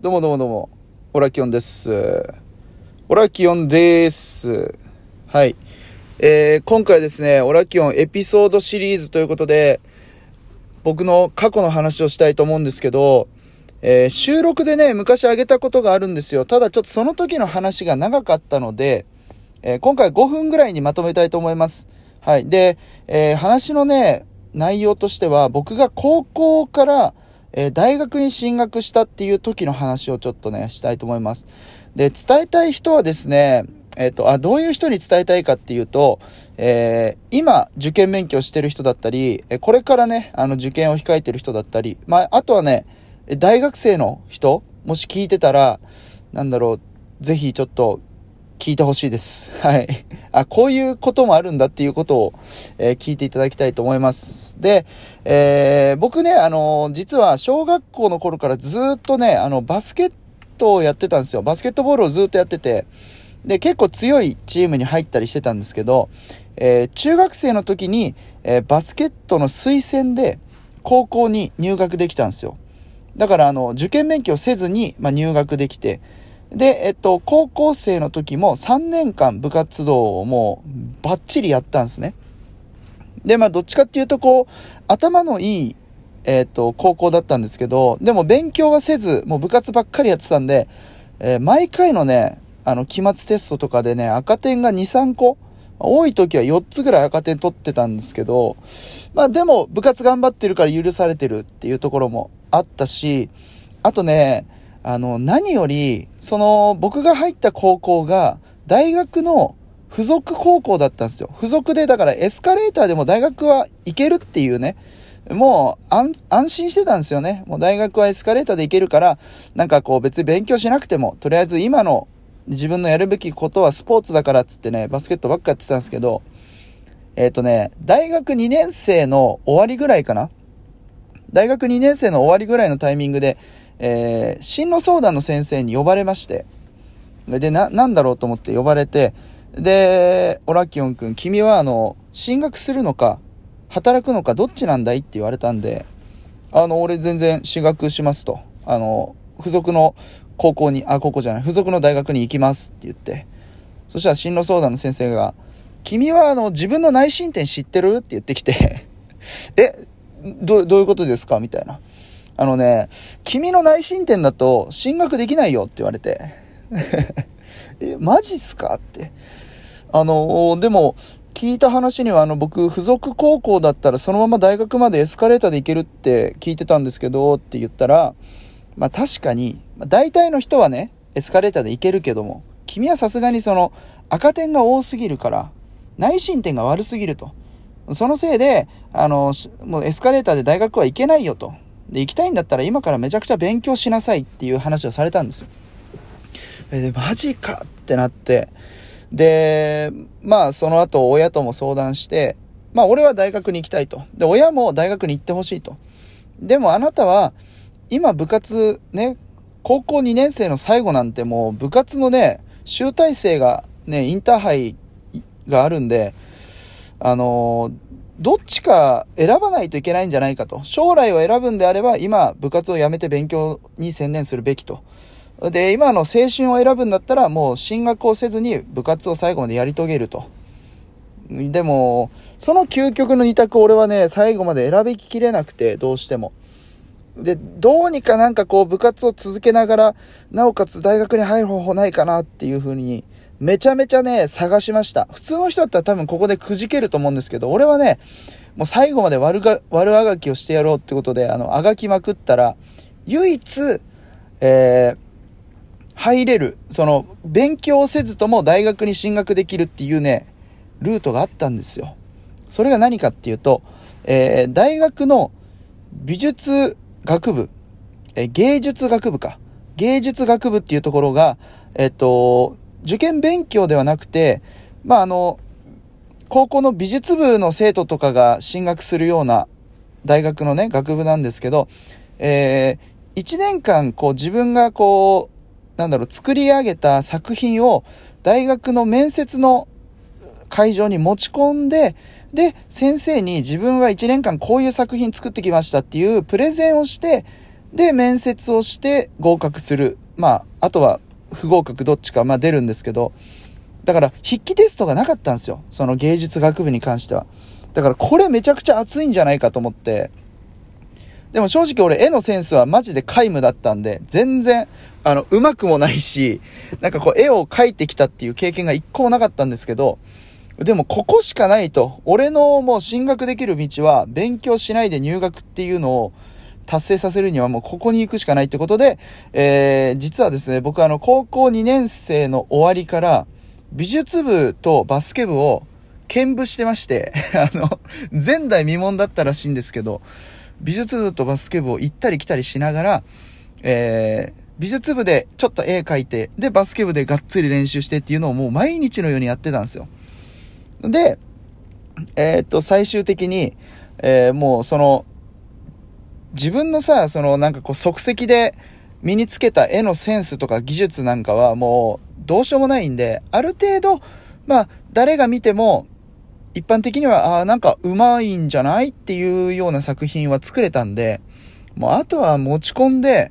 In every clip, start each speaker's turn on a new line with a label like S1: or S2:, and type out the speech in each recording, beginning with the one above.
S1: どうもどうもどうも、オラキオンです。オラキオンです。はい。えー、今回ですね、オラキオンエピソードシリーズということで、僕の過去の話をしたいと思うんですけど、えー収録でね、昔あげたことがあるんですよ。ただちょっとその時の話が長かったので、えー今回5分ぐらいにまとめたいと思います。はい。で、えー話のね、内容としては、僕が高校から、えー大学に進学したっていう時の話をちょっとね、したいと思います。で、伝えたい人はですね、えっ、と、あ、どういう人に伝えたいかっていうと、えー今、受験勉強してる人だったり、えこれからね、あの、受験を控えてる人だったり、まあ、あとはね、大学生の人、もし聞いてたら、なんだろう、ぜひちょっと、聞いてほしいです。はい。あ、こういうこともあるんだっていうことを、えー聞いていただきたいと思います。で、えー僕ね、あの実は小学校の頃からずっとね、あの、バスケットをやってたんですよ。バスケットボールをずっとやってて、で、結構強いチームに入ったりしてたんですけど、えー中学生の時に、えバスケットの推薦で高校に入学できたんですよ。だから、あの、受験勉強せずに、まあ、入学できて、で、えっと、高校生の時も3年間部活動をもうバッチリやったんですね。で、まあ、どっちかっていうと、こう、頭のいい、えっと、高校だったんですけど、でも勉強はせず、もう部活ばっかりやってたんで、えー毎回のね、あの、期末テストとかでね、赤点が2、3個、多い時は4つぐらい赤点取ってたんですけど、まあでも部活頑張ってるから許されてるっていうところもあったし、あとね、あの、何より、その、僕が入った高校が、大学の付属高校だったんですよ。付属で、だからエスカレーターでも大学は行けるっていうね、もう安、安心してたんですよね。もう大学はエスカレーターで行けるから、なんかこう別に勉強しなくても、とりあえず今の自分のやるべきことはスポーツだからっつってね、バスケットばっかやってたんですけど、えっ、とね、大学2年生の終わりぐらいかな大学2年生の終わりぐらいのタイミングで、えー進路相談の先生に呼ばれまして、で、な、なんだろうと思って呼ばれて、で、オラキオン君、君はあの、進学するのか、働くのか、どっちなんだいって言われたんで、あの、俺全然進学しますと。あの、付属の高校に、あ、高校じゃない、付属の大学に行きますって言って、そしたら進路相談の先生が、君はあの、自分の内申点知ってる？って言ってきて、え、ど、どういうことですか？みたいな。あのね、君の内申点だと進学できないよって言われて、え、マジっすかって。あの、でも、聞いた話には、あの、僕、付属高校だったらそのまま大学までエスカレーターで行けるって聞いてたんですけど、って言ったら、まあ確かに、大体の人はね、エスカレーターで行けるけども、君はさすがにその、赤点が多すぎるから、内申点が悪すぎると。そのせいで、あの、もうエスカレーターで大学は行けないよと。で、行きたいんだったら今からめちゃくちゃ勉強しなさいっていう話をされたんですよ。えで、マジかってなって、で、まあその後親とも相談して、まあ俺は大学に行きたいと。で、親も大学に行ってほしいと。でもあなたは、今部活ね、高校2年生の最後なんてもう部活のね、集大成がね、インターハイがあるんで、あのーどっちか選ばないといけないんじゃないかと。将来を選ぶんであれば、今、部活を辞めて勉強に専念するべきと。で、今の青春を選ぶんだったら、もう進学をせずに部活を最後までやり遂げると。でも、その究極の二択俺はね、最後まで選びきれなくて、どうしても。で、どうにかなんかこう部活を続けながら、なおかつ大学に入る方法ないかなっていう風に、めちゃめちゃね、探しました。普通の人だったら多分ここでくじけると思うんですけど、俺はね、もう最後まで悪が、悪あがきをしてやろうってことで、あの、あがきまくったら、唯一、えー、入れる、その、勉強せずとも大学に進学できるっていうね、ルートがあったんですよ。それが何かっていうと、えー、大学の美術学部、えー芸術学部か。芸術学部っていうところが、えっ、と、受験勉強ではなくて、まあ、あの、高校の美術部の生徒とかが進学するような大学のね、学部なんですけど、えー、1年間、こう自分がこう、なんだろう、作り上げた作品を大学の面接の会場に持ち込んで、で、先生に自分は1年間こういう作品作ってきましたっていうプレゼンをして、で、面接をして合格する。まあ、あとは不合格どっちか、まあ出るんですけど、だから筆記テストがなかったんですよ。その芸術学部に関しては。だからこれめちゃくちゃ熱いんじゃないかと思って。でも正直俺絵のセンスはマジで皆無だったんで、全然、あの、上手くもないし、なんかこう絵を描いてきたっていう経験が一個もなかったんですけど、でもここしかないと。俺のもう進学できる道は勉強しないで入学っていうのを達成させるにはもうここに行くしかないってことで、えー、実はですね、僕あの高校2年生の終わりから美術部とバスケ部を兼部してまして、あの、前代未聞だったらしいんですけど、美術部とバスケ部を行ったり来たりしながら、えー、美術部でちょっと絵描いて、で、バスケ部でがっつり練習してっていうのをもう毎日のようにやってたんですよ。で、えー、っと、最終的に、えー、もうその、自分のさ、そのなんかこう即席で身につけた絵のセンスとか技術なんかはもうどうしようもないんで、ある程度、まあ、誰が見ても、一般的には、ああ、なんかうまいんじゃないっていうような作品は作れたんで、もうあとは持ち込んで、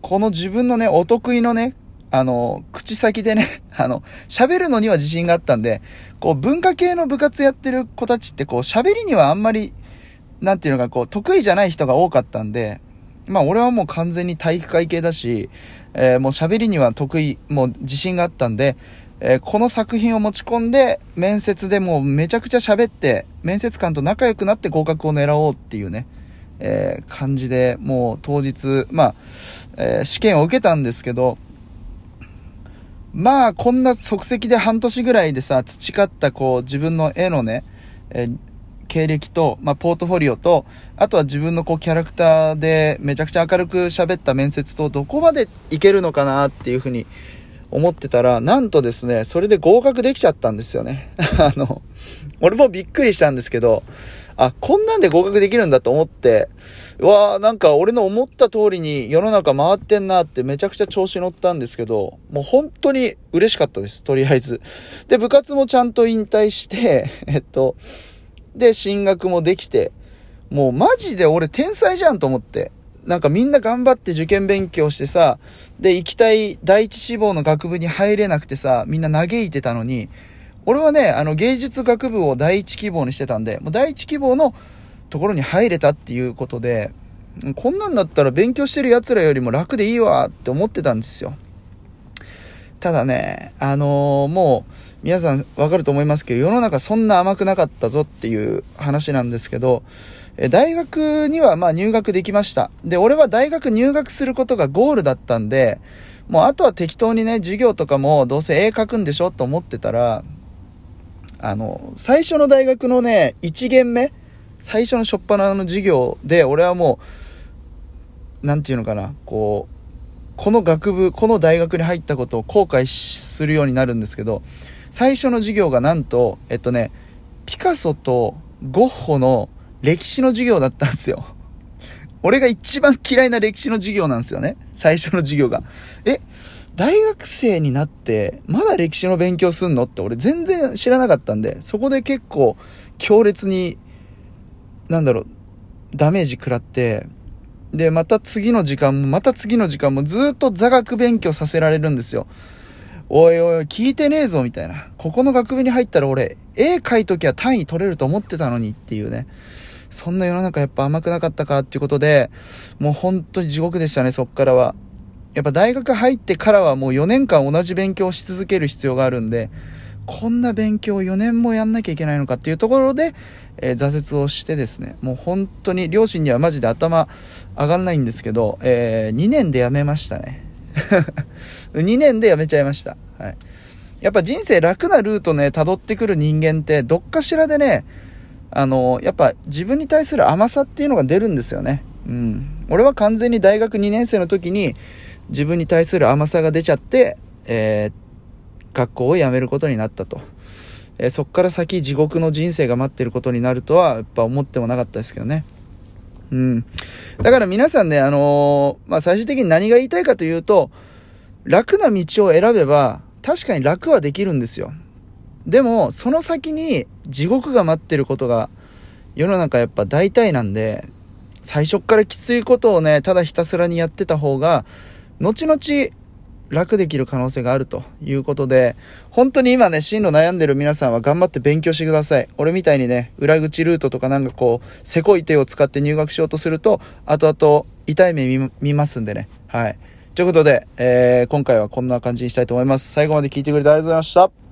S1: この自分のね、お得意のね、あの、口先でね、あの、喋るのには自信があったんで、こう、文化系の部活やってる子たちって、こう、喋りにはあんまり、なんていうのか、こう、得意じゃない人が多かったんで、まあ、俺はもう完全に体育会系だし、えー、もう喋りには得意、もう自信があったんで、えー、この作品を持ち込んで、面接でもうめちゃくちゃ喋って、面接官と仲良くなって合格を狙おうっていうね、えー、感じで、もう当日、まあ、え、試験を受けたんですけど、まあ、こんな即席で半年ぐらいでさ、培ったこう、自分の絵のね、え、経歴と、まあ、ポートフォリオと、あとは自分のこう、キャラクターでめちゃくちゃ明るく喋った面接と、どこまでいけるのかなっていうふうに思ってたら、なんとですね、それで合格できちゃったんですよね。あの、俺もびっくりしたんですけど、あ、こんなんで合格できるんだと思って、うわーなんか俺の思った通りに世の中回ってんなってめちゃくちゃ調子乗ったんですけど、もう本当に嬉しかったです、とりあえず。で、部活もちゃんと引退して、えっと、で、進学もできて、もうマジで俺天才じゃんと思って。なんかみんな頑張って受験勉強してさ、で、行きたい第一志望の学部に入れなくてさ、みんな嘆いてたのに、俺はね、あの芸術学部を第一希望にしてたんで、もう第一希望のところに入れたっていうことで、こんなんだったら勉強してる奴らよりも楽でいいわって思ってたんですよ。ただね、あのー、もう、皆さんわかると思いますけど、世の中そんな甘くなかったぞっていう話なんですけど、え大学にはまあ入学できました。で、俺は大学入学することがゴールだったんで、もうあとは適当にね、授業とかもどうせ絵描くんでしょと思ってたら、あの、最初の大学のね、1限目最初の初っ端の授業で、俺はもう、なんていうのかな、こう、この学部、この大学に入ったことを後悔するようになるんですけど、最初の授業がなんと、えっとね、ピカソとゴッホの歴史の授業だったんですよ。俺が一番嫌いな歴史の授業なんですよね。最初の授業が。え、大学生になって、まだ歴史の勉強すんのって俺全然知らなかったんで、そこで結構強烈に、なんだろう、ダメージ食らって、で、また次の時間も、また次の時間もずっと座学勉強させられるんですよ。おいおい、聞いてねえぞ、みたいな。ここの学部に入ったら俺、絵描いときは単位取れると思ってたのにっていうね。そんな世の中やっぱ甘くなかったかっていうことで、もう本当に地獄でしたね、そっからは。やっぱ大学入ってからはもう4年間同じ勉強し続ける必要があるんで、こんな勉強を4年もやんなきゃいけないのかっていうところで、えー、挫折をしてですね、もう本当に両親にはマジで頭上がんないんですけど、えー、2年で辞めましたね。2年で辞めちゃいました。はい。やっぱ人生楽なルートね、辿ってくる人間って、どっかしらでね、あの、やっぱ自分に対する甘さっていうのが出るんですよね。うん。俺は完全に大学2年生の時に自分に対する甘さが出ちゃって、えー、学校を辞めることになったと。え、そっから先地獄の人生が待ってることになるとは、やっぱ思ってもなかったですけどね。うん。だから皆さんね、あのー、まあ、最終的に何が言いたいかというと、楽な道を選べば、確かに楽はできるんですよ。でも、その先に地獄が待ってることが世の中やっぱ大体なんで、最初からきついことをね、ただひたすらにやってた方が、後々楽できる可能性があるということで、本当に今ね、進路悩んでる皆さんは頑張って勉強してください。俺みたいにね、裏口ルートとかなんかこう、せこい手を使って入学しようとすると、後々痛い目見ますんでね。はい。ということで、えー、今回はこんな感じにしたいと思います。最後まで聞いてくれてありがとうございました。